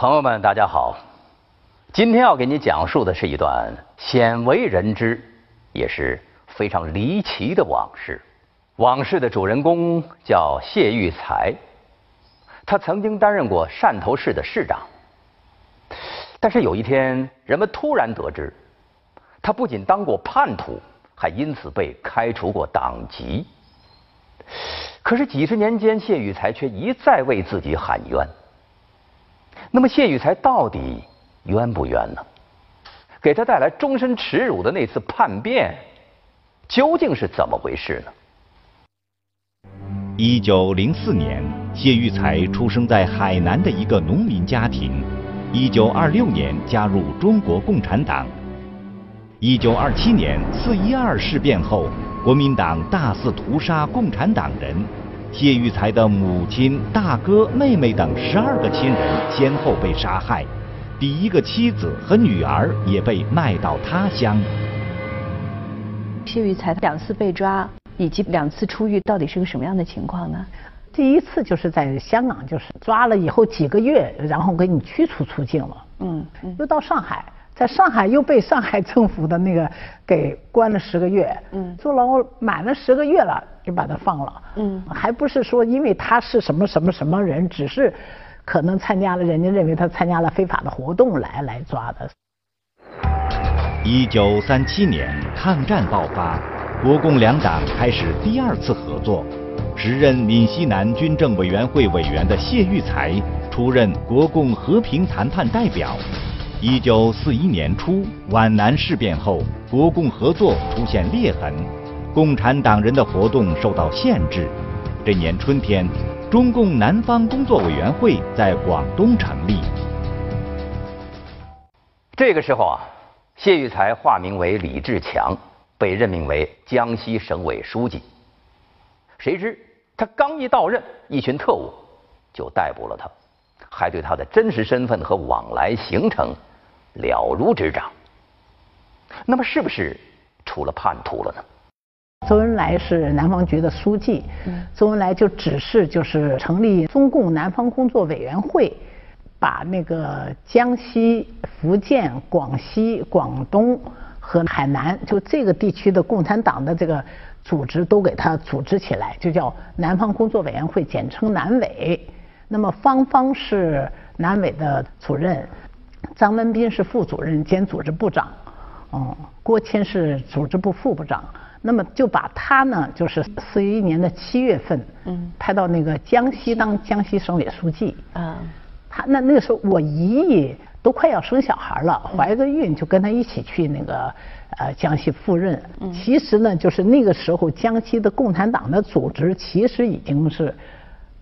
朋友们，大家好。今天要给你讲述的是一段鲜为人知，也是非常离奇的往事。往事的主人公叫谢玉才，他曾经担任过汕头市的市长。但是有一天，人们突然得知，他不仅当过叛徒，还因此被开除过党籍。可是几十年间，谢玉才却一再为自己喊冤。那么谢玉才到底冤不冤呢？给他带来终身耻辱的那次叛变，究竟是怎么回事呢？一九零四年，谢玉才出生在海南的一个农民家庭。一九二六年加入中国共产党。一九二七年四一二事变后，国民党大肆屠杀共产党人。谢玉才的母亲、大哥、妹妹等十二个亲人先后被杀害，第一个妻子和女儿也被卖到他乡。谢玉才两次被抓以及两次出狱，到底是个什么样的情况呢？第一次就是在香港，就是抓了以后几个月，然后给你驱逐出境了。嗯，又到上海。在上海又被上海政府的那个给关了十个月，嗯，坐牢满了十个月了，就把他放了，嗯，还不是说因为他是什么什么什么人，只是可能参加了人家认为他参加了非法的活动来来抓的。一九三七年抗战爆发，国共两党开始第二次合作，时任闽西南军政委员会委员的谢玉才出任国共和平谈判代表。一九四一年初，皖南事变后，国共合作出现裂痕，共产党人的活动受到限制。这年春天，中共南方工作委员会在广东成立。这个时候啊，谢玉才化名为李志强，被任命为江西省委书记。谁知他刚一到任，一群特务就逮捕了他，还对他的真实身份和往来行程。了如指掌，那么是不是出了叛徒了呢？周恩来是南方局的书记，周恩来就指示就是成立中共南方工作委员会，把那个江西、福建、广西、广东和海南就这个地区的共产党的这个组织都给他组织起来，就叫南方工作委员会，简称南委。那么方方是南委的主任。张文斌是副主任兼组织部长，哦，郭谦是组织部副部长。那么就把他呢，就是四一年的七月份，嗯，派到那个江西当江西省委书记。嗯，他那那个时候我姨姨都快要生小孩了，怀着孕就跟他一起去那个呃江西赴任。嗯，其实呢，就是那个时候江西的共产党的组织其实已经是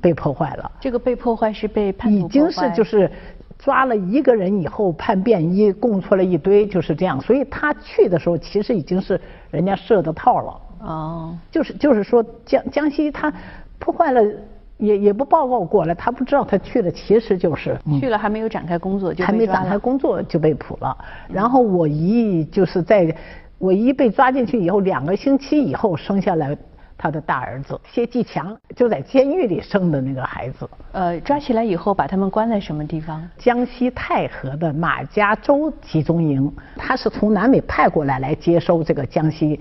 被破坏了。这个被破坏是被叛徒已经是就是。抓了一个人以后叛变，一供出来一堆，就是这样。所以他去的时候，其实已经是人家设的套了。哦，就是就是说江江西他破坏了，也也不报告过来，他不知道他去了，其实就是去了还没有展开工作就还没展开工作就被捕了。然后我姨就是在我姨被抓进去以后，两个星期以后生下来。他的大儿子谢继强就在监狱里生的那个孩子。呃，抓起来以后把他们关在什么地方？江西泰和的马家洲集中营。他是从南美派过来来接收这个江西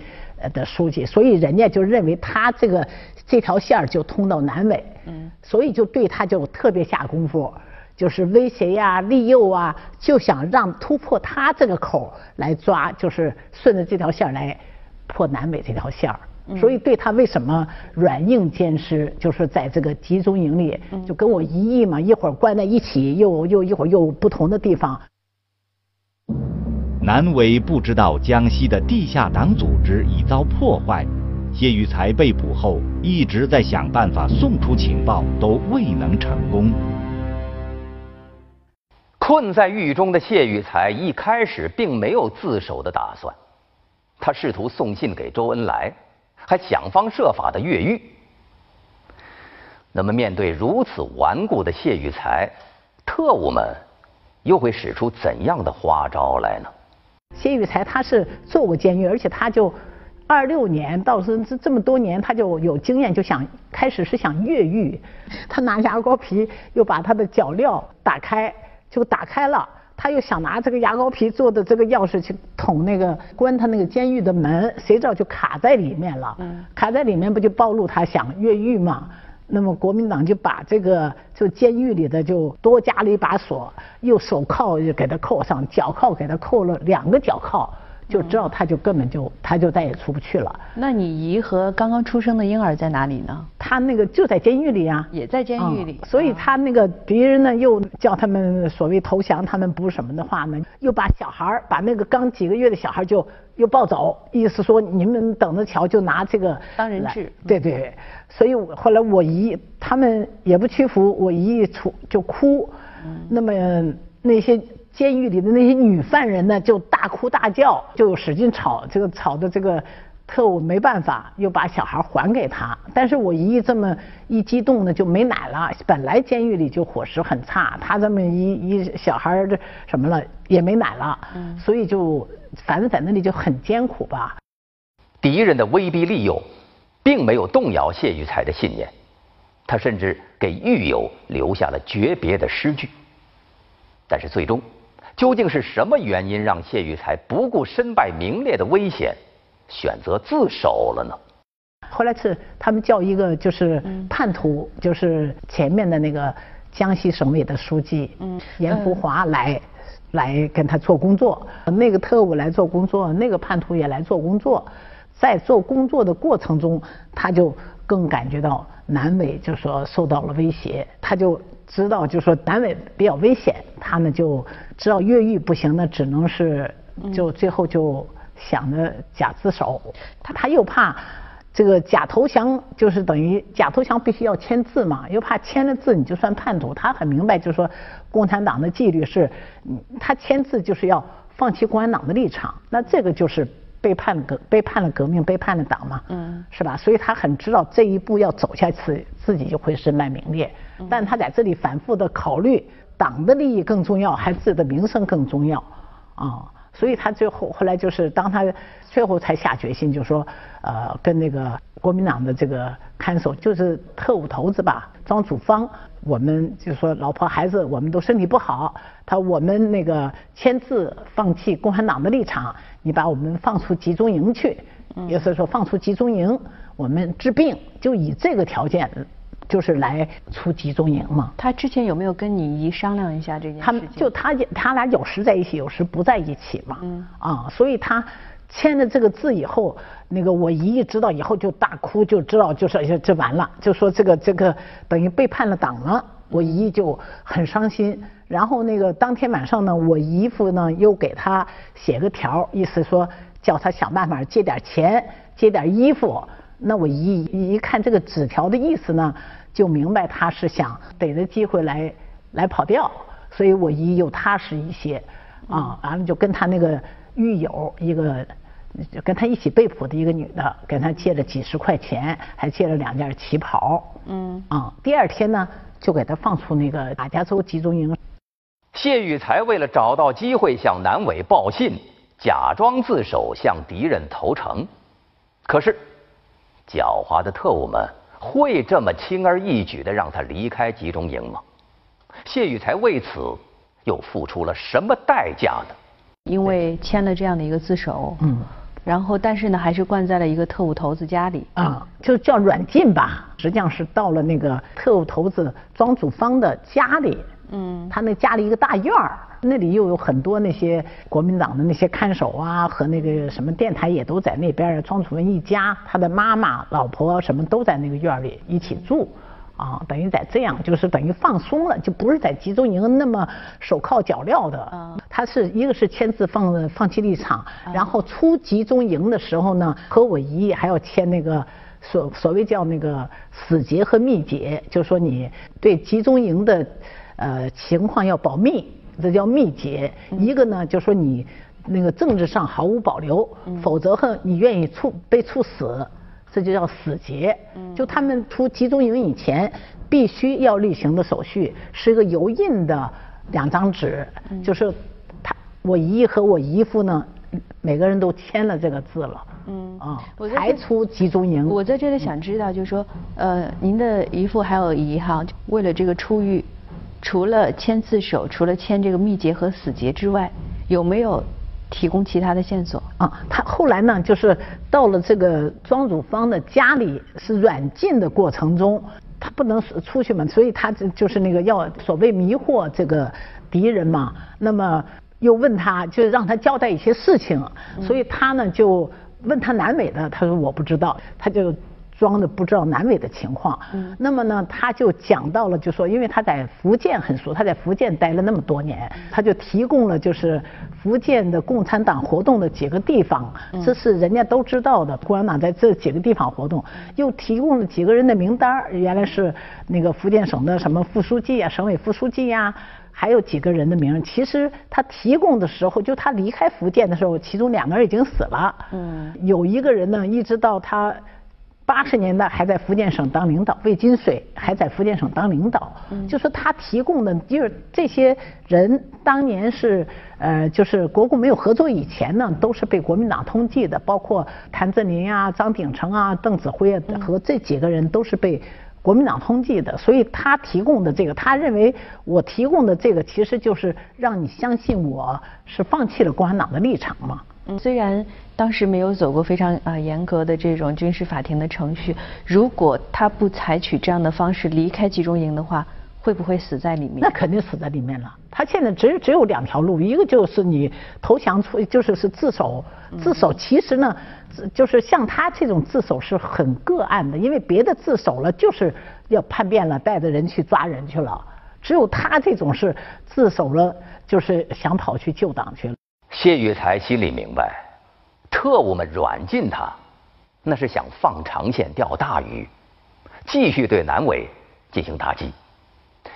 的书记，所以人家就认为他这个这条线就通到南美。嗯。所以就对他就特别下功夫，就是威胁呀、利诱啊，就想让突破他这个口来抓，就是顺着这条线来破南美这条线儿。所以对他为什么软硬兼施，就是在这个集中营里，就跟我一样嘛，一会儿关在一起，又又一会儿又不同的地方。南委不知道江西的地下党组织已遭破坏，谢玉才被捕后一直在想办法送出情报，都未能成功。困在狱中的谢玉才一开始并没有自首的打算，他试图送信给周恩来。还想方设法的越狱。那么，面对如此顽固的谢玉才，特务们又会使出怎样的花招来呢？谢玉才他是坐过监狱，而且他就二六年到是这这么多年，他就有经验，就想开始是想越狱。他拿牙膏皮又把他的脚镣打开，就打开了。他又想拿这个牙膏皮做的这个钥匙去捅那个关他那个监狱的门，谁知道就卡在里面了。嗯，卡在里面不就暴露他想越狱嘛？那么国民党就把这个就监狱里的就多加了一把锁，又手铐又给他扣上，脚铐给他扣了两个脚铐。就知道他就根本就他就再也出不去了。那你姨和刚刚出生的婴儿在哪里呢？他那个就在监狱里啊，也在监狱里。所以他那个敌人呢又叫他们所谓投降，他们不什么的话呢，又把小孩把那个刚几个月的小孩就又抱走，意思说你们等着瞧，就拿这个当人质。对对，所以后来我姨他们也不屈服，我姨一出就哭，那么那些。监狱里的那些女犯人呢，就大哭大叫，就使劲吵，这个吵的这个特务没办法，又把小孩还给他。但是我姨这么一激动呢，就没奶了。本来监狱里就伙食很差，他这么一一小孩这什么了也没奶了，所以就反正在那里就很艰苦吧。敌人的威逼利诱，并没有动摇谢玉才的信念，他甚至给狱友留下了诀别的诗句。但是最终。究竟是什么原因让谢玉才不顾身败名裂的危险，选择自首了呢？后来是他们叫一个就是叛徒，就是前面的那个江西省委的书记严福华来来跟他做工作，那个特务来做工作，那个叛徒也来做工作，在做工作的过程中，他就更感觉到南委就说受到了威胁，他就。知道就说单位比较危险，他呢就知道越狱不行，那只能是就最后就想着假自首。他他又怕这个假投降，就是等于假投降必须要签字嘛，又怕签了字你就算叛徒。他很明白，就是说共产党的纪律是，他签字就是要放弃共产党的立场，那这个就是背叛革背叛了革命，背叛了党嘛，嗯，是吧？所以他很知道这一步要走下去，自己就会身败名裂。但他在这里反复的考虑，党的利益更重要，还是自己的名声更重要啊？所以他最后后来就是当他最后才下决心，就说呃，跟那个国民党的这个看守，就是特务头子吧，庄祖芳，我们就说老婆孩子我们都身体不好，他我们那个签字放弃共产党的立场，你把我们放出集中营去，意思说放出集中营，我们治病，就以这个条件。就是来出集中营嘛。他之前有没有跟你姨商量一下这件事他们就他他俩有时在一起，有时不在一起嘛。嗯。啊，所以他签了这个字以后，那个我姨一知道以后就大哭，就知道就说这完了，就说这个这个等于背叛了党了。我姨就很伤心。然后那个当天晚上呢，我姨夫呢又给他写个条，意思说叫他想办法借点钱，借点衣服。那我一一看这个纸条的意思呢。就明白他是想逮着机会来来跑掉，所以我姨又踏实一些啊，完了就跟他那个狱友一个，就跟他一起被捕的一个女的，跟他借了几十块钱，还借了两件旗袍。嗯啊，第二天呢，就给他放出那个马家洲集中营。谢玉才为了找到机会向南伟报信，假装自首向敌人投诚，可是狡猾的特务们。会这么轻而易举地让他离开集中营吗？谢玉才为此又付出了什么代价呢？因为签了这样的一个自首，嗯，然后但是呢，还是关在了一个特务头子家里啊，就叫软禁吧。实际上是到了那个特务头子庄祖芳的家里，嗯，他那家里一个大院儿。那里又有很多那些国民党的那些看守啊，和那个什么电台也都在那边。庄楚文一家，他的妈妈、老婆什么都在那个院里一起住，啊，等于在这样，就是等于放松了，就不是在集中营那么手铐脚镣的。他是一个是签字放放弃立场，然后出集中营的时候呢，和我姨还要签那个所所谓叫那个死结和密结，就是说你对集中营的呃情况要保密。这叫密结，一个呢，就说你那个政治上毫无保留，否则和你愿意处被处死，这就叫死结。就他们出集中营以前，必须要例行的手续是一个油印的两张纸，就是他我姨和我姨夫呢，每个人都签了这个字了，嗯啊，才出集中营。我在这里想知道，就是说，呃，您的姨父还有姨哈，为了这个出狱。除了签自首，除了签这个密结和死结之外，有没有提供其他的线索？啊，他后来呢，就是到了这个庄汝芳的家里，是软禁的过程中，他不能出去嘛，所以他就就是那个要所谓迷惑这个敌人嘛。那么又问他，就让他交代一些事情，所以他呢就问他南美的，他说我不知道，他就。装的不知道南纬的情况，嗯，那么呢，他就讲到了，就说因为他在福建很熟，他在福建待了那么多年，他就提供了就是福建的共产党活动的几个地方，这是人家都知道的，共产党在这几个地方活动，又提供了几个人的名单原来是那个福建省的什么副书记啊，省委副书记呀，还有几个人的名，其实他提供的时候，就他离开福建的时候，其中两个人已经死了，嗯，有一个人呢，一直到他。八十年代还在福建省当领导，魏金水还在福建省当领导。就说他提供的，就是这些人当年是呃，就是国共没有合作以前呢，都是被国民党通缉的，包括谭震林啊、张鼎丞啊、邓子恢啊和这几个人都是被国民党通缉的。所以他提供的这个，他认为我提供的这个，其实就是让你相信我是放弃了共产党的立场嘛。嗯，虽然当时没有走过非常啊严格的这种军事法庭的程序，如果他不采取这样的方式离开集中营的话，会不会死在里面？那肯定死在里面了。他现在只只有两条路，一个就是你投降出，就是是自首。自首其实呢，就是像他这种自首是很个案的，因为别的自首了就是要叛变了，带着人去抓人去了。只有他这种是自首了，就是想跑去救党去了。谢玉才心里明白，特务们软禁他，那是想放长线钓大鱼，继续对南伟进行打击。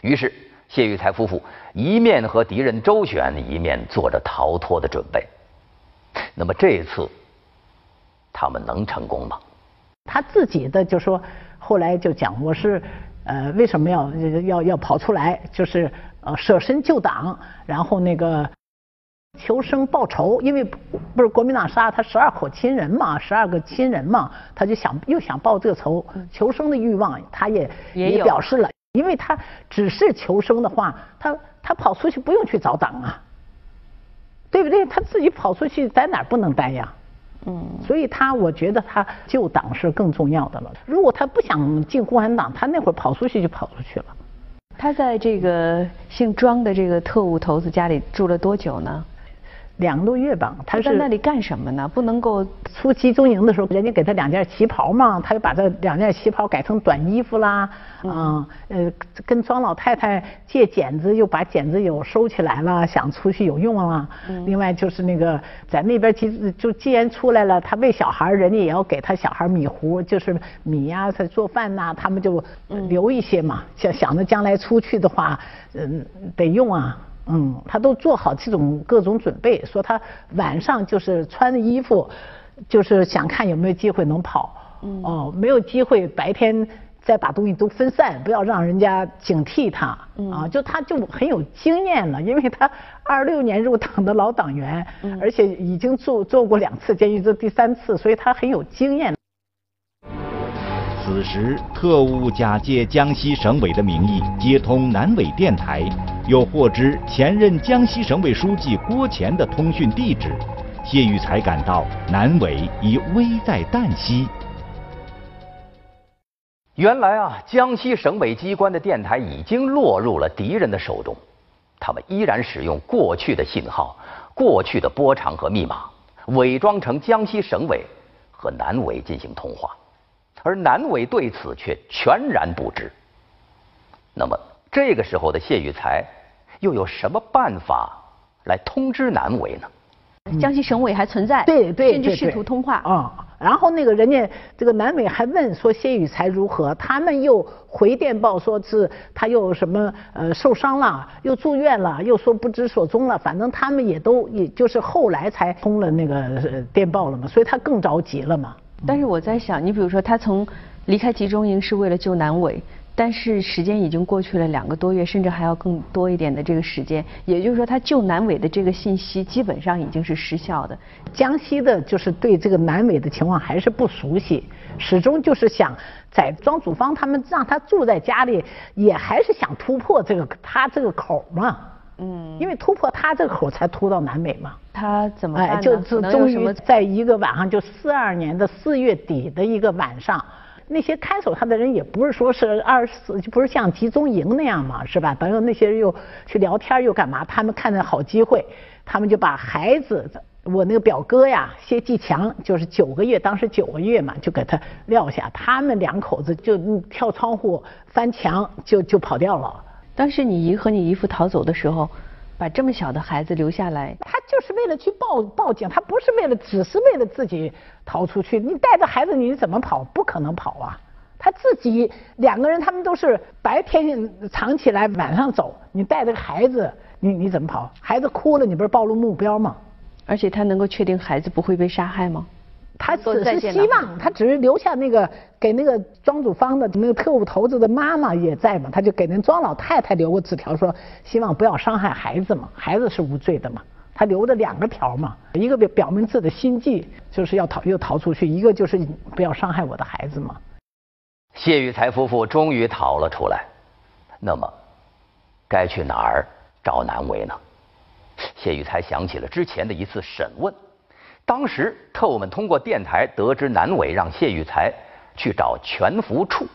于是，谢玉才夫妇一面和敌人周旋，一面做着逃脱的准备。那么这一次，他们能成功吗？他自己的就说，后来就讲，我是呃为什么要要要跑出来，就是呃舍身救党，然后那个。求生报仇，因为不是国民党杀他十二口亲人嘛，十二个亲人嘛，他就想又想报这个仇，求生的欲望他也也表示了，因为他只是求生的话，他他跑出去不用去找党啊，对不对？他自己跑出去在哪儿不能待呀？嗯，所以他我觉得他救党是更重要的了。如果他不想进共产党，他那会儿跑出去就跑出去了。他在这个姓庄的这个特务头子家里住了多久呢？两个多月吧，他在那里干什么呢？不能够出集中营的时候，人家给他两件旗袍嘛，他就把这两件旗袍改成短衣服啦，嗯，呃，跟庄老太太借剪子，又把剪子有收起来了，想出去有用了。另外就是那个在那边，其就既然出来了，他喂小孩，人家也要给他小孩米糊，就是米呀，他做饭呐，他们就留一些嘛，想想着将来出去的话，嗯，得用啊。嗯，他都做好这种各种准备，说他晚上就是穿的衣服，就是想看有没有机会能跑。哦，没有机会，白天再把东西都分散，不要让人家警惕他。啊，就他就很有经验了，因为他二六年入党的老党员，而且已经做做过两次监狱，这第三次，所以他很有经验。此时，特务假借江西省委的名义接通南纬电台，又获知前任江西省委书记郭乾的通讯地址，谢玉才感到南纬已危在旦夕。原来啊，江西省委机关的电台已经落入了敌人的手中，他们依然使用过去的信号、过去的波长和密码，伪装成江西省委和南纬进行通话。而南伟对此却全然不知。那么这个时候的谢玉才又有什么办法来通知南伟呢？江西省委还存在，对对，甚至试图通话啊。然后那个人家这个南伟还问说谢雨才如何，他们又回电报说是他又什么呃受伤了，又住院了，又说不知所踪了。反正他们也都也就是后来才通了那个电报了嘛，所以他更着急了嘛。但是我在想，你比如说他从离开集中营是为了救南伟，但是时间已经过去了两个多月，甚至还要更多一点的这个时间，也就是说，他救南伟的这个信息基本上已经是失效的。江西的就是对这个南伟的情况还是不熟悉，始终就是想在庄祖芳他们让他住在家里，也还是想突破这个他这个口嘛。嗯，因为突破他这个口才突到南美嘛。他怎么哎，就就终于在一个晚上，就四二年的四月底的一个晚上。那些看守他的人也不是说是二十四，就不是像集中营那样嘛，是吧？等于那些人又去聊天又干嘛？他们看着好机会，他们就把孩子，我那个表哥呀，谢继强，就是九个月，当时九个月嘛，就给他撂下，他们两口子就跳窗户翻墙就就跑掉了。当时你姨和你姨夫逃走的时候。把这么小的孩子留下来，他就是为了去报报警，他不是为了，只是为了自己逃出去。你带着孩子，你怎么跑？不可能跑啊！他自己两个人，他们都是白天藏起来，晚上走。你带着个孩子，你你怎么跑？孩子哭了，你不是暴露目标吗？而且他能够确定孩子不会被杀害吗？他只是希望，他只是留下那个给那个庄主方的那个特务头子的妈妈也在嘛，他就给那庄老太太留个纸条，说希望不要伤害孩子嘛，孩子是无罪的嘛。他留着两个条嘛，一个表表明自己的心迹，就是要逃又逃出去，一个就是不要伤害我的孩子嘛。谢玉才夫妇终于逃了出来，那么该去哪儿找难为呢？谢玉才想起了之前的一次审问。当时特务们通过电台得知南伟让谢玉才去找全福处，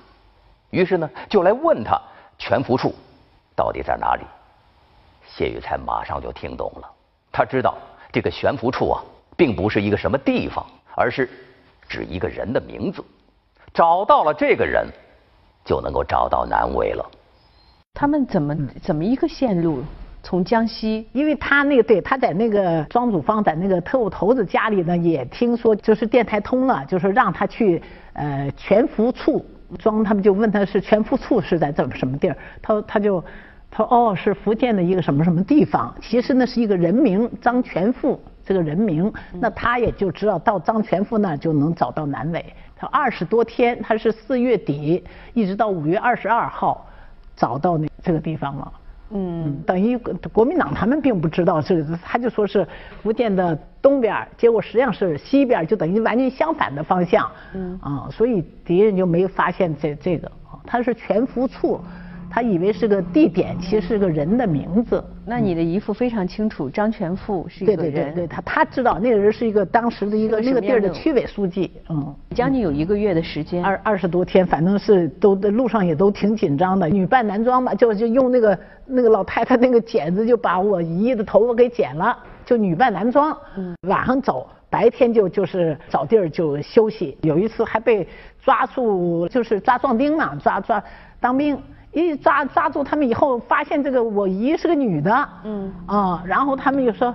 于是呢就来问他全福处到底在哪里。谢玉才马上就听懂了，他知道这个悬浮处啊并不是一个什么地方，而是指一个人的名字。找到了这个人，就能够找到南伟了。他们怎么怎么一个线路？从江西，因为他那个对他在那个庄祖芳在那个特务头子家里呢，也听说就是电台通了，就是让他去呃全福处。庄他们就问他是全福处是在怎么什么地儿，他他就他说哦是福建的一个什么什么地方，其实那是一个人名张全富这个人名，那他也就知道到张全富那儿就能找到南伟。他二十多天，他是四月底一直到五月二十二号找到那这个地方了。嗯，等于国民党他们并不知道这个，他就说是福建的东边，结果实际上是西边，就等于完全相反的方向。嗯，啊，所以敌人就没发现这这个，他是全福处。他以为是个地点，其实是个人的名字。那你的姨父非常清楚，张全富是一个人。对对对对，他他知道那个人是一个当时的一个那个地儿的区委书记。嗯，将近有一个月的时间，二二十多天，反正是都路上也都挺紧张的。女扮男装嘛，就就用那个那个老太太那个剪子，就把我姨的头发给剪了，就女扮男装。嗯，晚上走，白天就就是找地儿就休息。有一次还被抓住，就是抓壮丁嘛，抓抓当兵。一抓抓住他们以后，发现这个我姨是个女的，嗯。啊，然后他们就说，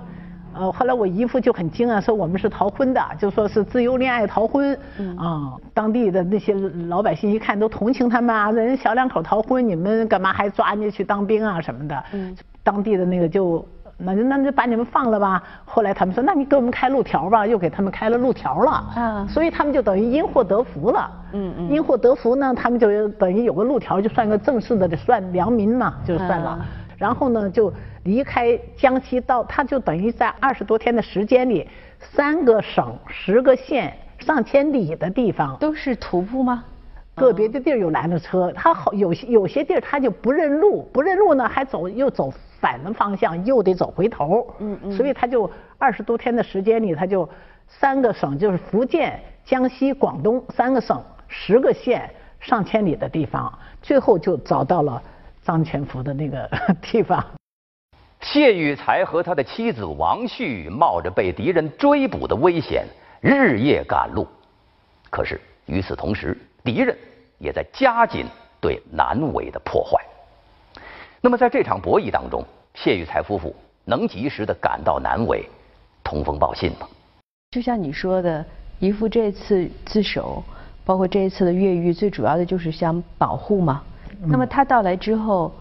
呃，后来我姨夫就很惊啊，说我们是逃婚的，就说是自由恋爱逃婚，啊，当地的那些老百姓一看都同情他们啊，人小两口逃婚，你们干嘛还抓人家去当兵啊什么的，嗯，当地的那个就。那就那就把你们放了吧。后来他们说，那你给我们开路条吧，又给他们开了路条了。啊，所以他们就等于因祸得福了。嗯嗯。因祸得福呢，他们就等于有个路条，就算个正式的，算良民嘛，就算了。然后呢，就离开江西到，他就等于在二十多天的时间里，三个省、十个县、上千里的地方。都是徒步吗？个别的地儿有拦着车，他好有些有些地儿他就不认路，不认路呢还走又走。反的方向又得走回头，嗯嗯，所以他就二十多天的时间里，他就三个省，就是福建、江西、广东三个省，十个县，上千里的地方，最后就找到了张全福的那个 地方。谢玉才和他的妻子王旭冒着被敌人追捕的危险，日夜赶路。可是与此同时，敌人也在加紧对南伟的破坏。那么，在这场博弈当中，谢玉才夫妇能及时的赶到南伟，通风报信吗？就像你说的，姨父这次自首，包括这一次的越狱，最主要的就是想保护嘛。那么他到来之后，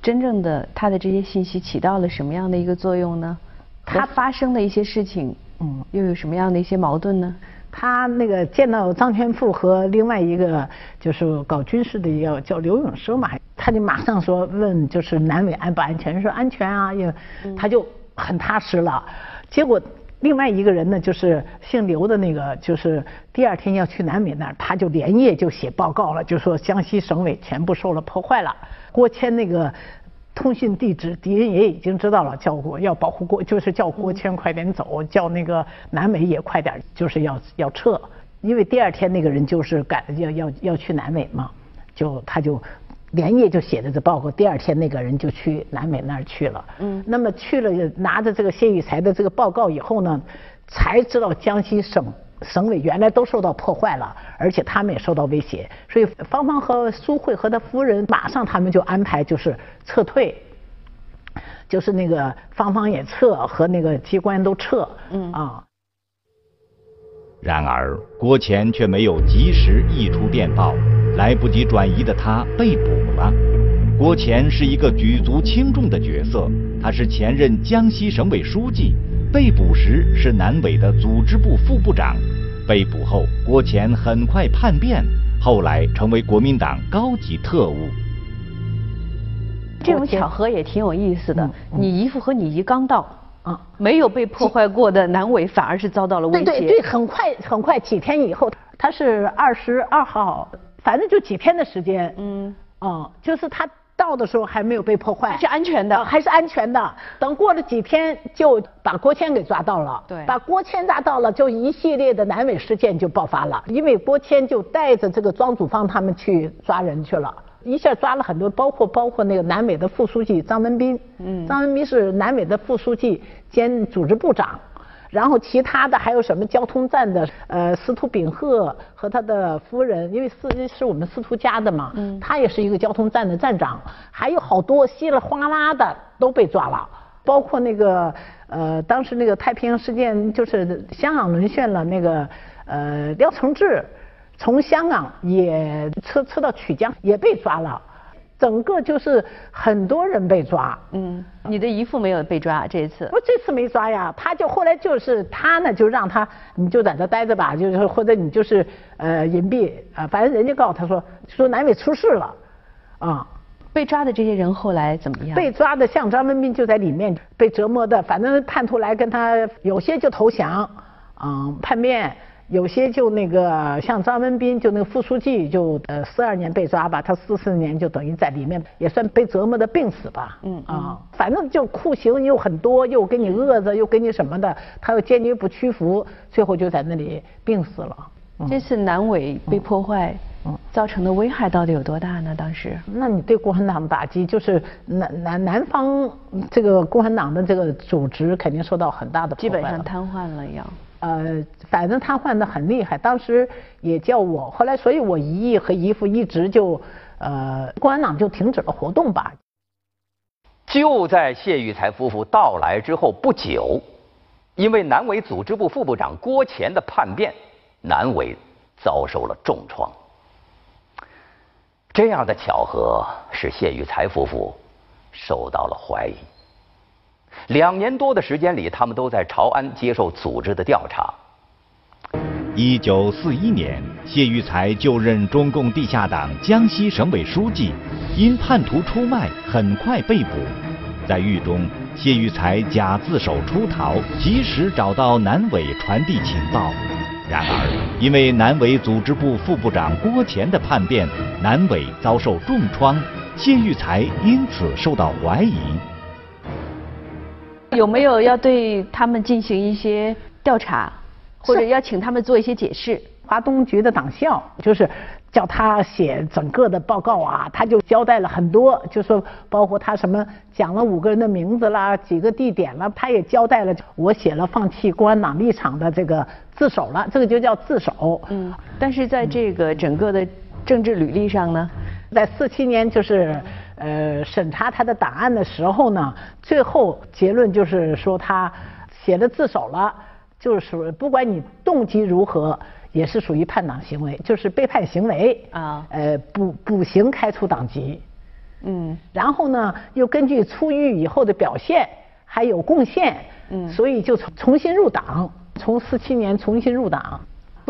真正的他的这些信息起到了什么样的一个作用呢？他发生的一些事情，嗯，又有什么样的一些矛盾呢？他那个见到张全富和另外一个就是搞军事的一个叫刘永生嘛，他就马上说问就是南美安不安全？说安全啊，他就很踏实了。结果另外一个人呢，就是姓刘的那个，就是第二天要去南美那儿，他就连夜就写报告了，就说江西省委全部受了破坏了。郭谦那个。通信地址，敌人也已经知道了，叫我要保护郭，就是叫郭谦快点走，叫那个南美也快点，就是要要撤，因为第二天那个人就是赶要要要去南美嘛，就他就连夜就写的这报告，第二天那个人就去南美那儿去了。嗯，那么去了拿着这个谢玉才的这个报告以后呢，才知道江西省。省委原来都受到破坏了，而且他们也受到威胁，所以芳芳和苏慧和他夫人马上他们就安排就是撤退，就是那个芳芳也撤和那个机关都撤，嗯啊。然而郭乾却没有及时译出电报，来不及转移的他被捕了。郭乾是一个举足轻重的角色，他是前任江西省委书记。被捕时是南委的组织部副部长，被捕后郭乾很快叛变，后来成为国民党高级特务。这种巧合也挺有意思的，你姨父和你姨刚到，啊，没有被破坏过的南委反而是遭到了威胁。对对对，很快很快，几天以后，他是二十二号，反正就几天的时间，嗯，啊，就是他。到的时候还没有被破坏，是安全的，还是安全的。等过了几天，就把郭谦给抓到了。对，把郭谦抓到了，就一系列的南美事件就爆发了。因为郭谦就带着这个庄祖芳他们去抓人去了，一下抓了很多，包括包括那个南美的副书记张文斌。嗯，张文斌是南美的副书记兼组织部长。然后其他的还有什么交通站的呃司徒秉鹤和他的夫人，因为司是我们司徒家的嘛，他也是一个交通站的站长，还有好多稀里哗啦的都被抓了，包括那个呃当时那个太平洋事件就是香港沦陷了那个呃廖承志，从香港也撤撤到曲江也被抓了。整个就是很多人被抓，嗯，你的姨父没有被抓这一次，不，这次没抓呀，他就后来就是他呢，就让他你就在这待着吧，就是或者你就是呃隐蔽啊，反正人家告诉他说说南伟出事了，啊，被抓的这些人后来怎么样？被抓的像张文斌就在里面被折磨的，反正叛徒来跟他有些就投降，嗯，叛变。有些就那个像张文斌，就那个副书记，就呃四二年被抓吧，他四四年就等于在里面也算被折磨的病死吧。嗯啊，反正就酷刑又很多，又给你饿着，又给你什么的，他又坚决不屈服，最后就在那里病死了。这次南委被破坏，造成的危害到底有多大呢？当时？那你对共产党的打击，就是南南南方这个共产党的这个组织肯定受到很大的基本上瘫痪了要。呃，反正瘫痪的很厉害，当时也叫我，后来所以我姨姨和姨父一直就，呃，共产党就停止了活动吧。就在谢玉才夫妇到来之后不久，因为南委组织部副部长郭乾的叛变，南委遭受了重创。这样的巧合使谢玉才夫妇受到了怀疑。两年多的时间里，他们都在朝安接受组织的调查。一九四一年，谢玉才就任中共地下党江西省委书记，因叛徒出卖，很快被捕。在狱中，谢玉才假自首出逃，及时找到南委传递情报。然而，因为南委组织部副部长郭乾的叛变，南委遭受重创，谢玉才因此受到怀疑。有没有要对他们进行一些调查，或者要请他们做一些解释？华东局的党校就是叫他写整个的报告啊，他就交代了很多，就说包括他什么讲了五个人的名字啦，几个地点了，他也交代了我写了放弃国安党立场的这个自首了，这个就叫自首。嗯，但是在这个整个的政治履历上呢，在四七年就是。呃，审查他的档案的时候呢，最后结论就是说他写的自首了，就是属不管你动机如何，也是属于叛党行为，就是背叛行为啊。呃，补补刑开除党籍。嗯。然后呢，又根据出狱以后的表现还有贡献，嗯，所以就重重新入党，从四七年重新入党。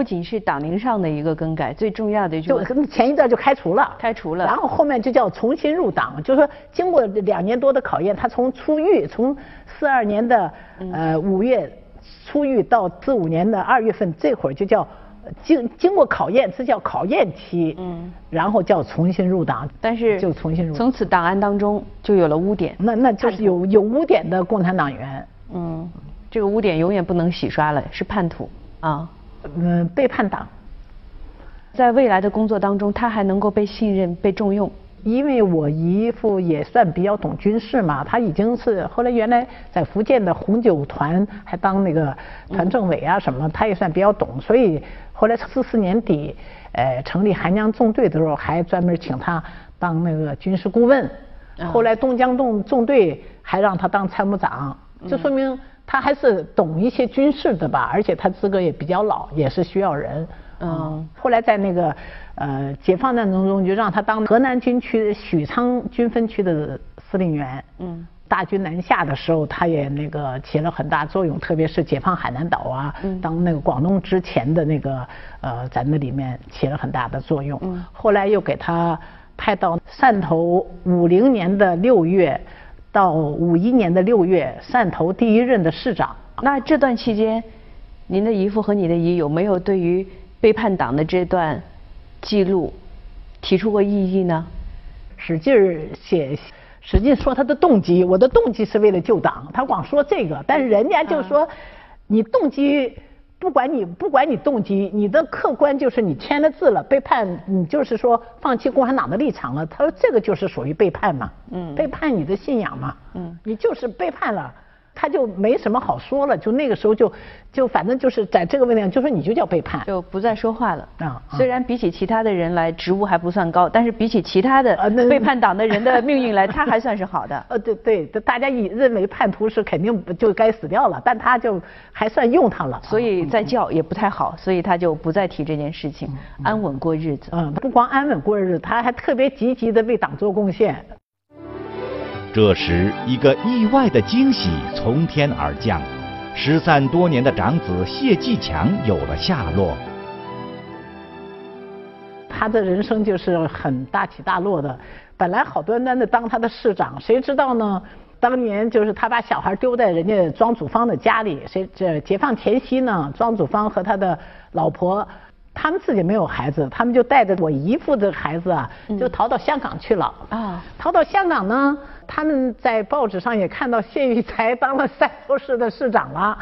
不仅是党龄上的一个更改，最重要的就就前一段就开除了，开除了然后后面就叫重新入党，就是说经过两年多的考验，他从出狱，从四二年的呃五月出狱到四五年的二月份，这会儿就叫经经过考验，这叫考验期，嗯，然后叫重新入党，但是就重新入党，从此档案当中就有了污点，那那就是有有污点的共产党员，嗯，这个污点永远不能洗刷了，是叛徒啊，嗯，背叛党。在未来的工作当中，他还能够被信任、被重用。因为我姨父也算比较懂军事嘛，他已经是后来原来在福建的红九团还当那个团政委啊什么，他也算比较懂，所以后来四四年底，呃，成立韩江纵队的时候，还专门请他当那个军事顾问。后来东江纵纵队还让他当参谋长，这说明他还是懂一些军事的吧，而且他资格也比较老，也是需要人。嗯，后来在那个呃解放战争中，就让他当河南军区许昌军分区的司令员。嗯，大军南下的时候，他也那个起了很大作用，特别是解放海南岛啊，当那个广东之前的那个呃，在那里面起了很大的作用。嗯，后来又给他派到汕头，五零年的六月到五一年的六月，汕头第一任的市长。那这段期间，您的姨父和你的姨有没有对于背叛党的这段记录提出过异议呢？使劲儿写，使劲说他的动机。我的动机是为了救党，他光说这个，但是人家就说，你动机不管你不管你动机，你的客观就是你签了字了，背叛你就是说放弃共产党的立场了。他说这个就是属于背叛嘛，嗯，背叛你的信仰嘛，嗯，你就是背叛了。他就没什么好说了，就那个时候就就反正就是在这个问题上，就说你就叫背叛，就不再说话了。啊，虽然比起其他的人来，职务还不算高，但是比起其他的背叛党的人的命运来，他还算是好的。呃，对对，大家以认为叛徒是肯定就该死掉了，但他就还算用他了。所以再叫也不太好，所以他就不再提这件事情，安稳过日子。嗯，不光安稳过日子，他还特别积极的为党做贡献。这时，一个意外的惊喜从天而降，失散多年的长子谢继强有了下落。他的人生就是很大起大落的，本来好端端的当他的市长，谁知道呢？当年就是他把小孩丢在人家庄祖芳的家里，谁这解放前夕呢？庄祖芳和他的老婆。他们自己没有孩子，他们就带着我姨父的孩子啊，就逃到香港去了。啊，逃到香港呢，他们在报纸上也看到谢玉才当了汕头市的市长了，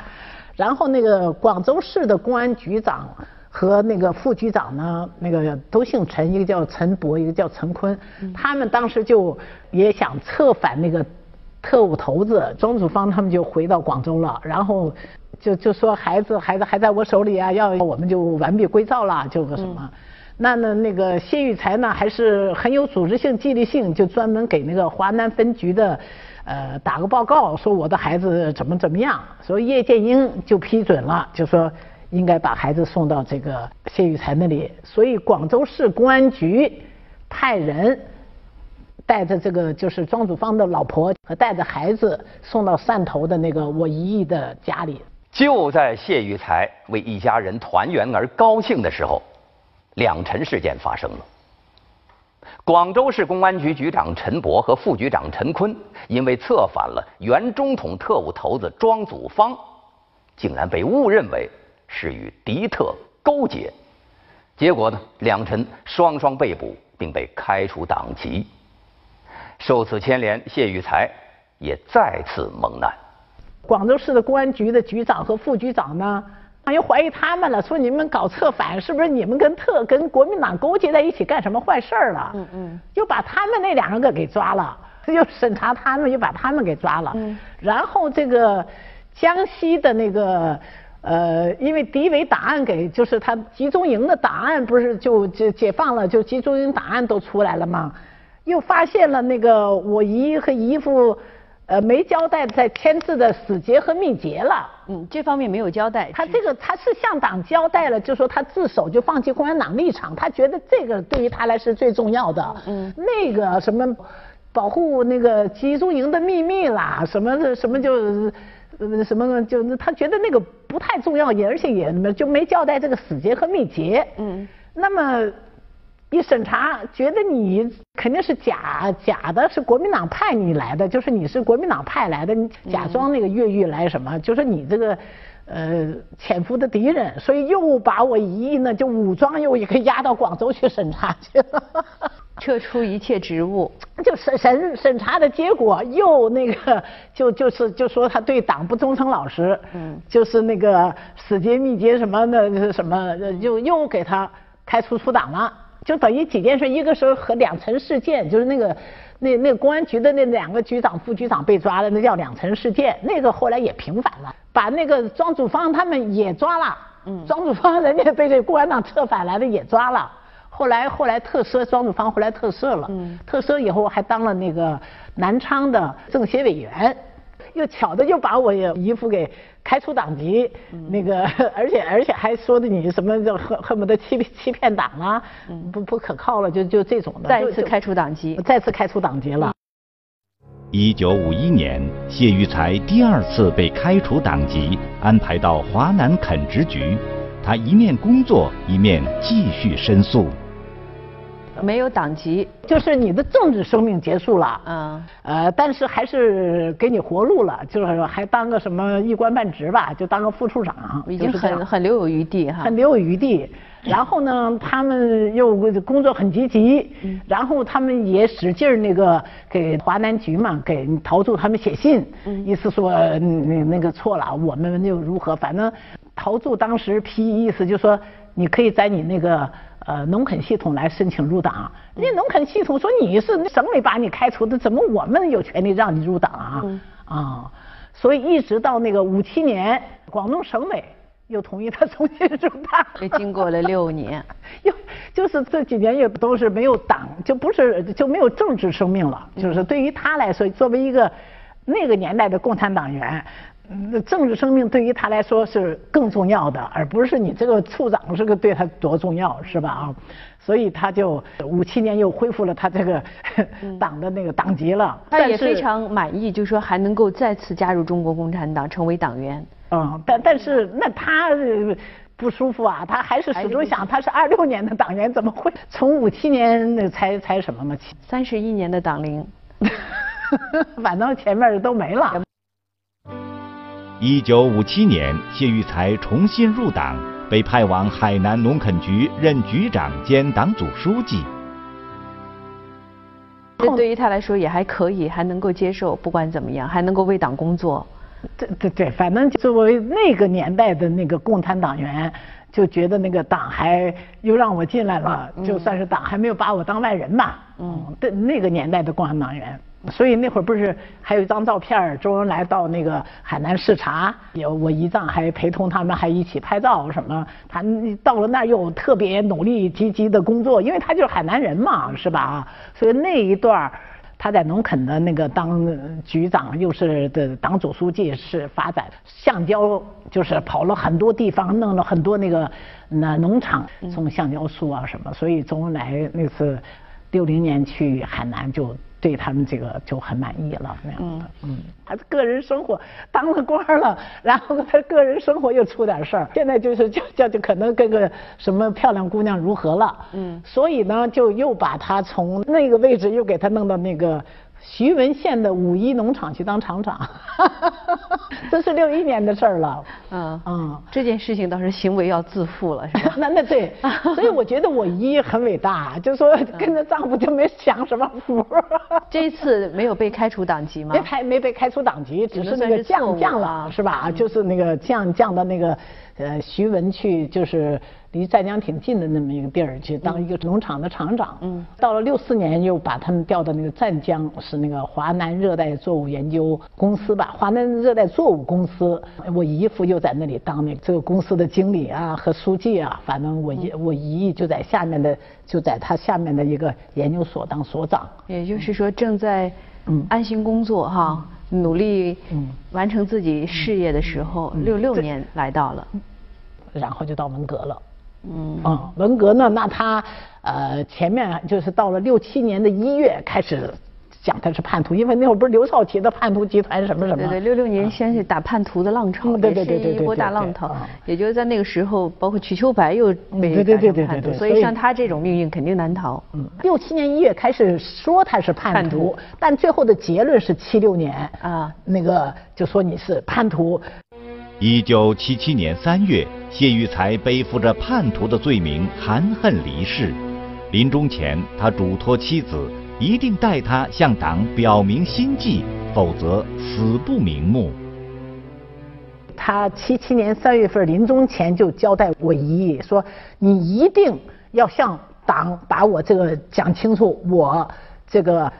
然后那个广州市的公安局长和那个副局长呢，那个都姓陈，一个叫陈博，一个叫陈坤，他们当时就也想策反那个特务头子庄祖芳，他们就回到广州了，然后。就就说孩子孩子还在我手里啊，要我们就完璧归赵了，就个什么？那呢那个谢玉才呢还是很有组织性、纪律性，就专门给那个华南分局的呃打个报告，说我的孩子怎么怎么样。所以叶剑英就批准了，就说应该把孩子送到这个谢玉才那里。所以广州市公安局派人带着这个就是庄祖芳的老婆和带着孩子送到汕头的那个我姨姨的家里。就在谢玉才为一家人团圆而高兴的时候，两陈事件发生了。广州市公安局局长陈伯和副局长陈坤因为策反了原中统特务头子庄祖芳，竟然被误认为是与敌特勾结，结果呢，两陈双双被捕，并被开除党籍。受此牵连，谢玉才也再次蒙难。广州市的公安局的局长和副局长呢，又怀疑他们了，说你们搞策反，是不是你们跟特跟国民党勾结在一起干什么坏事了？嗯嗯，又把他们那两个给抓了，又审查他们，又把他们给抓了。嗯，然后这个江西的那个呃，因为敌伪档案给就是他集中营的档案不是就就解放了，就集中营档案都出来了嘛？又发现了那个我姨和姨父。呃，没交代在签字的死结和密结了。嗯，这方面没有交代。他这个他是向党交代了，就说他自首就放弃共产党立场，他觉得这个对于他来是最重要的。嗯，那个什么，保护那个集中营的秘密啦，什么的什么就呃什么就他觉得那个不太重要，也而且也就没交代这个死结和密结。嗯，那么。一审查觉得你肯定是假假的，是国民党派你来的，就是你是国民党派来的，你假装那个越狱来什么，就是你这个呃潜伏的敌人，所以又把我一亿呢就武装又给押到广州去审查去了，撤出一切职务，就审审审查的结果又那个就就是就说他对党不忠诚老实，嗯，就是那个死结密结什么的什么，又又给他开除出党了。就等于几件事，一个是和两层事件，就是那个那那公安局的那两个局长、副局长被抓了，那叫两层事件。那个后来也平反了，把那个庄主芳他们也抓了。嗯，庄主芳人家被这共产党策反来的也抓了。后来后来特赦，庄主芳后来特赦了。嗯，特赦以后还当了那个南昌的政协委员。又巧的就把我姨夫给开除党籍，那个 而且而且还说的你什么就恨恨不得欺欺骗党啊，不不可靠了，就就这种的。再次开除党籍，再次开除党籍了。一九五一年，谢玉才第二次被开除党籍，安排到华南垦殖局，他一面工作一面继续申诉。没有党籍，就是你的政治生命结束了。嗯，呃，但是还是给你活路了，就是还当个什么一官半职吧，就当个副处长，已经很很留有余地哈。很留有余地。然后呢，他们又工作很积极，然后他们也使劲那个给华南局嘛，给陶铸他们写信，意思说那那个错了，我们又如何？反正陶铸当时批意思就说，你可以在你那个。呃，农垦系统来申请入党，那农垦系统说你是省委把你开除的，怎么我们有权利让你入党啊？啊，所以一直到那个五七年，广东省委又同意他重新入党。又经过了六年，又就是这几年也都是没有党，就不是就没有政治生命了。就是对于他来说，作为一个那个年代的共产党员。那政治生命对于他来说是更重要的，而不是你这个处长这个对他多重要，是吧？啊，所以他就五七年又恢复了他这个 党的那个党籍了。他也非常满意，就说还能够再次加入中国共产党，成为党员。嗯，但但是那他不舒服啊，他还是始终想他是二六年的党员，怎么会从五七年那才才什么嘛？三十一年的党龄，反正前面都没了。一九五七年，谢玉才重新入党，被派往海南农垦局任局长兼党组书记。这对于他来说也还可以，还能够接受。不管怎么样，还能够为党工作。对对对，反正作为那个年代的那个共产党员，就觉得那个党还又让我进来了，就算是党还没有把我当外人吧。嗯，对，那个年代的共产党员。所以那会儿不是还有一张照片周恩来到那个海南视察，有我姨丈还陪同他们，还一起拍照什么。他到了那儿又特别努力积极的工作，因为他就是海南人嘛，是吧？所以那一段他在农垦的那个当局长，又是的党组书记，是发展橡胶，就是跑了很多地方，弄了很多那个那农场种橡胶树啊什么。所以周恩来那次六零年去海南就。对他们这个就很满意了，那样的。嗯，他个人生活当了官了，然后他个人生活又出点事儿，现在就是就就就可能跟个什么漂亮姑娘如何了。嗯，所以呢，就又把他从那个位置又给他弄到那个。徐闻县的五一农场去当厂长，这是六一年的事儿了。嗯嗯，这件事情倒是行为要自负了，是吧？那那对，所以我觉得我姨很伟大，就说跟着丈夫就没享什么福。这一次没有被开除党籍吗？没开，没被开除党籍，只是那个降降了，是吧？就是那个降降到那个呃徐闻去，就是。离湛江挺近的那么一个地儿去当一个农场的厂长。嗯。到了六四年，又把他们调到那个湛江，是那个华南热带作物研究公司吧？华南热带作物公司，我姨夫又在那里当那个这个公司的经理啊和书记啊。反正我姨我姨就在下面的，就在他下面的一个研究所当所长。也就是说，正在嗯安心工作哈，努力嗯完成自己事业的时候，六六年来到了，然后就到文革了。嗯啊，文革呢？那他呃前面就是到了六七年的一月开始讲他是叛徒，因为那会儿不是刘少奇的叛徒集团什么什么。对对，六六年先是打叛徒的浪潮，对对对对一波大浪淘。也就是在那个时候，包括瞿秋白又被打成叛徒，所以像他这种命运肯定难逃。嗯，六七年一月开始说他是叛徒，但最后的结论是七六年啊，那个就说你是叛徒。一九七七年三月，谢玉才背负着叛徒的罪名含恨离世。临终前，他嘱托妻子一定代他向党表明心迹，否则死不瞑目。他七七年三月份临终前就交代我姨说：“你一定要向党把我这个讲清楚，我这个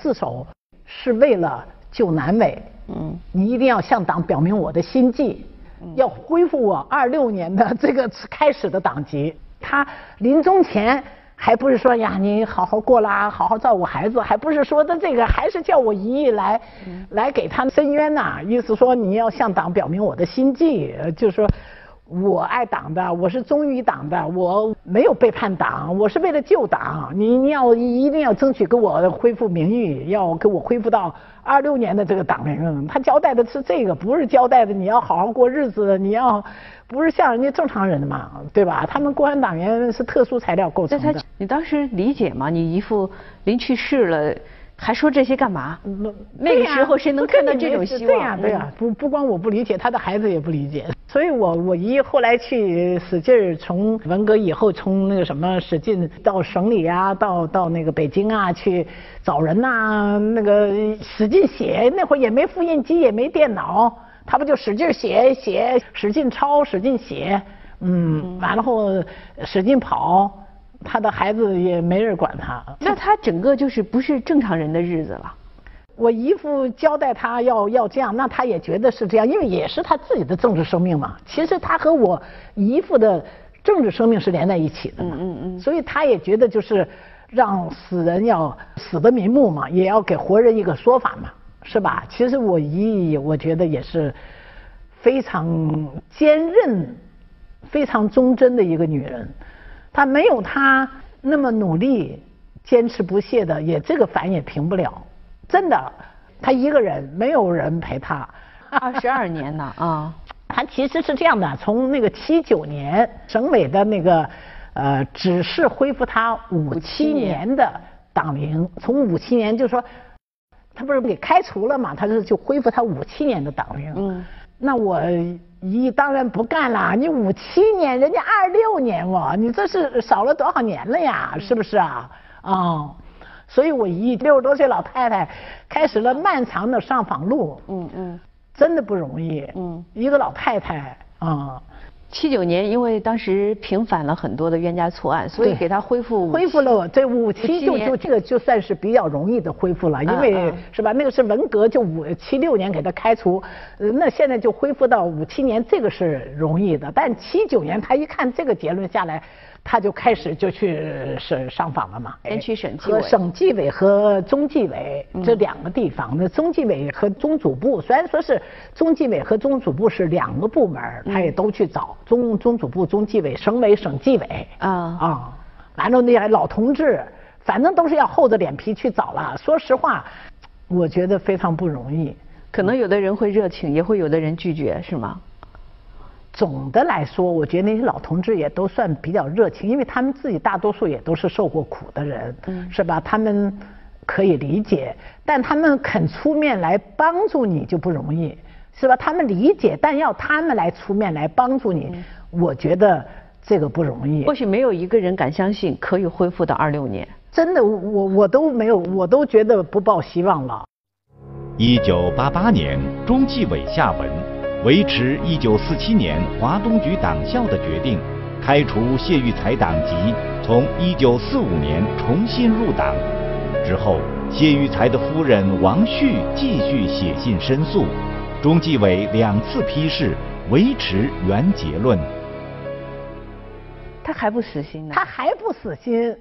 自首是为了救南美。”嗯，你一定要向党表明我的心迹，要恢复我二六年的这个开始的党籍。他临终前还不是说呀，你好好过啦，好好照顾孩子，还不是说的这个，还是叫我姨姨来，来给他申冤呐。意思说你要向党表明我的心迹，就是说。我爱党的，我是忠于党的，我没有背叛党，我是为了救党。你你要一定要争取给我恢复名誉，要给我恢复到二六年的这个党名。他交代的是这个，不是交代的你要好好过日子，你要不是像人家正常人嘛，对吧？他们共产党员是特殊材料构成的。你当时理解吗？你姨父临去世了。还说这些干嘛？那那个时候谁能看到这种希望？对呀，对呀，不不光我不理解，他的孩子也不理解。所以我我姨后来去使劲儿从文革以后从那个什么使劲到省里啊，到到那个北京啊去找人呐，那个使劲写。那会儿也没复印机，也没电脑，他不就使劲写写，使劲抄，使劲写，嗯，完了后使劲跑。他的孩子也没人管他，那他整个就是不是正常人的日子了。我姨父交代他要要这样，那他也觉得是这样，因为也是他自己的政治生命嘛。其实他和我姨父的政治生命是连在一起的嘛。嗯嗯。所以他也觉得就是让死人要死得瞑目嘛，也要给活人一个说法嘛，是吧？其实我姨我觉得也是非常坚韧、非常忠贞的一个女人。他没有他那么努力、坚持不懈的，也这个反也平不了。真的，他一个人没有人陪他。二十二年呢啊！他其实是这样的，从那个七九年省委的那个呃指示恢复他五七年的党龄，从五七年就说他不是给开除了嘛，他是就恢复他五七年的党龄。嗯，那我。姨当然不干了，你五七年，人家二六年哦，你这是少了多少年了呀？是不是啊？啊，所以我姨六十多岁老太太开始了漫长的上访路。嗯嗯，真的不容易。嗯，一个老太太啊。七九年，因为当时平反了很多的冤家错案，所以给他恢复恢复了。这五七就就这个就算是比较容易的恢复了，因为是吧？那个是文革，就五七六年给他开除，那现在就恢复到五七年，这个是容易的。但七九年他一看这个结论下来。他就开始就去是上访了嘛，先去省纪委、省纪委和中纪委这两个地方。那中纪委和中组部虽然说是中纪委和中组部是两个部门，他也都去找中中组部、中纪委、省委、省纪委啊啊，完了那些老同志，反正都是要厚着脸皮去找了。说实话，我觉得非常不容易。可能有的人会热情，也会有的人拒绝，是吗？总的来说，我觉得那些老同志也都算比较热情，因为他们自己大多数也都是受过苦的人，是吧？他们可以理解，但他们肯出面来帮助你就不容易，是吧？他们理解，但要他们来出面来帮助你，我觉得这个不容易。或许没有一个人敢相信可以恢复到二六年。真的，我我都没有，我都觉得不抱希望了。一九八八年，中纪委下文。维持1947年华东局党校的决定，开除谢玉才党籍，从1945年重新入党。之后，谢玉才的夫人王旭继续写信申诉，中纪委两次批示，维持原结论。他还不死心呢？他还不死心，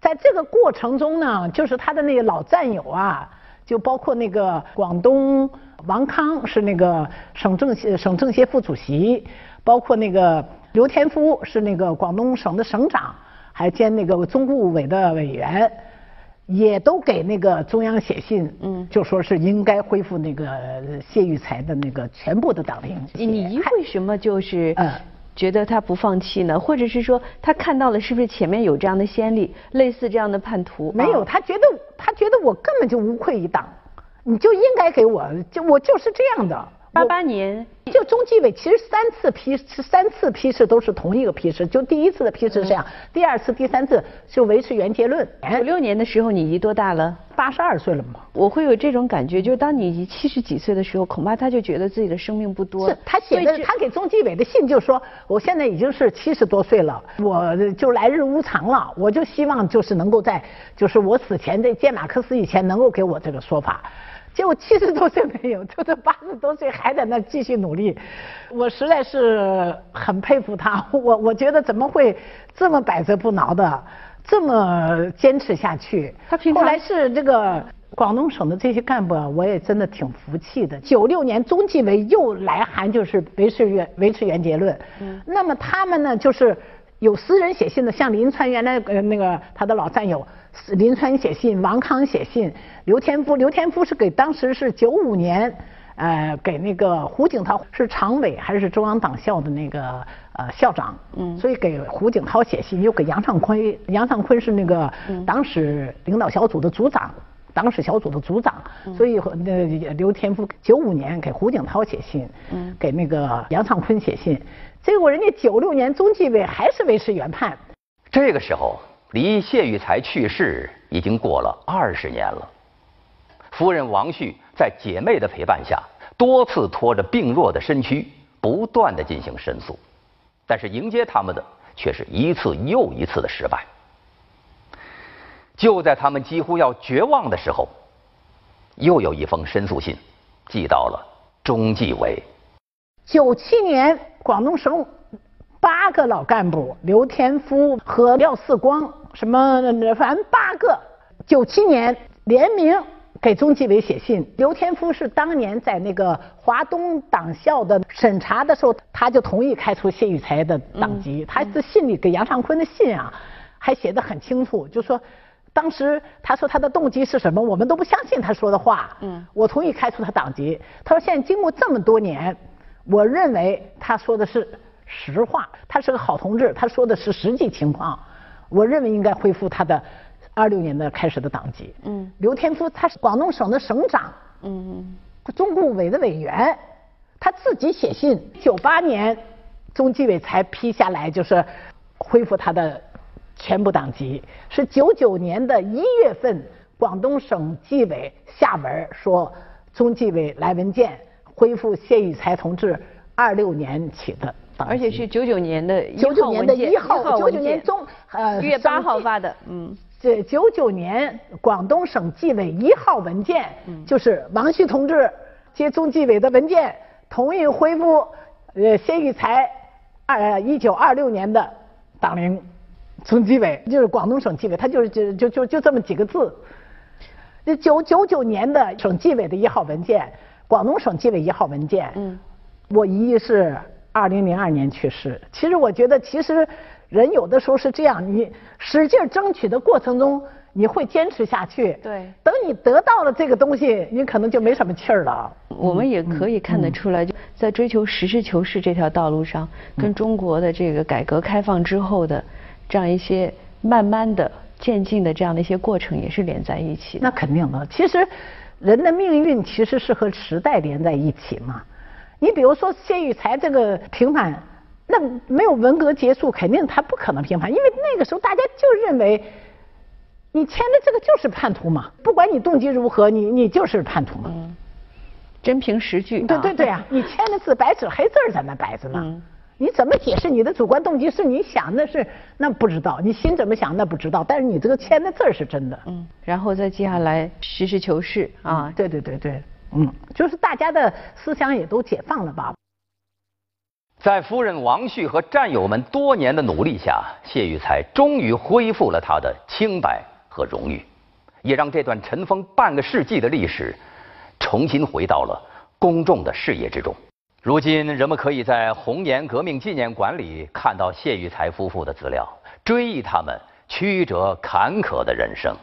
在这个过程中呢，就是他的那个老战友啊，就包括那个广东。王康是那个省政协省政协副主席，包括那个刘天夫是那个广东省的省长，还兼那个中顾委的委员，也都给那个中央写信，嗯，就说是应该恢复那个谢玉才的那个全部的党龄。你为什么就是觉得他不放弃呢？或者是说他看到了是不是前面有这样的先例，类似这样的叛徒？没有，他觉得他觉得我根本就无愧于党，你就应该给我，就我就是这样的。八八年，就中纪委其实三次批是三次批示都是同一个批示，就第一次的批示是这样，第二次、第三次就维持原结论。九六年的时候，你姨多大了？八十二岁了嘛。我会有这种感觉，就是当你姨七十几岁的时候，恐怕他就觉得自己的生命不多。是他写的，他给中纪委的信就说，我现在已经是七十多岁了，我就来日无常了，我就希望就是能够在就是我死前在见马克思以前，能够给我这个说法。结果七十多岁没有，就这八十多岁还在那继续努力，我实在是很佩服他。我我觉得怎么会这么百折不挠的，这么坚持下去？他后来是这个广东省的这些干部，我也真的挺服气的。九六年中纪委又来函，就是维持原维持原结论。嗯。那么他们呢，就是有私人写信的，像林川原来呃那个他的老战友。林川写信，王康写信，刘天夫，刘天夫是给当时是九五年，呃，给那个胡锦涛是常委还是中央党校的那个呃校长，嗯，所以给胡锦涛写信，又给杨尚昆，杨尚昆是那个党史领导小组的组长，党史小组的组长，所以那刘天夫九五年给胡锦涛写信，嗯，给那个杨尚昆写信，结果人家九六年中纪委还是维持原判，这个时候。离谢玉才去世已经过了二十年了，夫人王旭在姐妹的陪伴下，多次拖着病弱的身躯，不断的进行申诉，但是迎接他们的却是一次又一次的失败。就在他们几乎要绝望的时候，又有一封申诉信寄到了中纪委。九七年，广东省八个老干部刘天夫和廖四光。什么？反正八个，九七年联名给中纪委写信。刘天夫是当年在那个华东党校的审查的时候，他就同意开除谢玉才的党籍。他是信里给杨尚昆的信啊，还写的很清楚，就说当时他说他的动机是什么，我们都不相信他说的话。嗯，我同意开除他党籍。他说现在经过这么多年，我认为他说的是实话，他是个好同志，他说的是实际情况。我认为应该恢复他的二六年的开始的党籍。嗯，刘天夫他是广东省的省长，嗯，中共委的委员，他自己写信，九八年中纪委才批下来，就是恢复他的全部党籍。是九九年的一月份，广东省纪委下文说，中纪委来文件恢复谢玉才同志二六年起的。而且是九九年的九九年的一号，九九年中呃月八号发的，嗯，这九九年广东省纪委一号文件，就是王旭同志接中纪委的文件，同意恢复呃谢玉才二一九二六年的党龄，中纪委就是广东省纪委，他就是就就就就这么几个字。这九九九年的省纪委的一号文件，广东省纪委一号文件，嗯，我姨是。二零零二年去世。其实我觉得，其实人有的时候是这样，你使劲争取的过程中，你会坚持下去。对。等你得到了这个东西，你可能就没什么气儿了。我们也可以看得出来，就在追求实事求是这条道路上，跟中国的这个改革开放之后的这样一些慢慢的渐进的这样的一些过程，也是连在一起。那肯定的。其实人的命运其实是和时代连在一起嘛。你比如说谢玉才这个平反，那没有文革结束，肯定他不可能平反，因为那个时候大家就认为，你签的这个就是叛徒嘛，不管你动机如何，你你就是叛徒嘛。嗯。真凭实据。对对对啊，你签的字白纸黑字在那摆着呢，你怎么解释你的主观动机是你想的是那不知道，你心怎么想那不知道，但是你这个签的字是真的。嗯。然后再接下来实事求是啊。对对对对。嗯，就是大家的思想也都解放了吧。在夫人王旭和战友们多年的努力下，谢玉才终于恢复了他的清白和荣誉，也让这段尘封半个世纪的历史重新回到了公众的视野之中。如今，人们可以在红岩革命纪念馆里看到谢玉才夫妇的资料，追忆他们曲折坎坷的人生。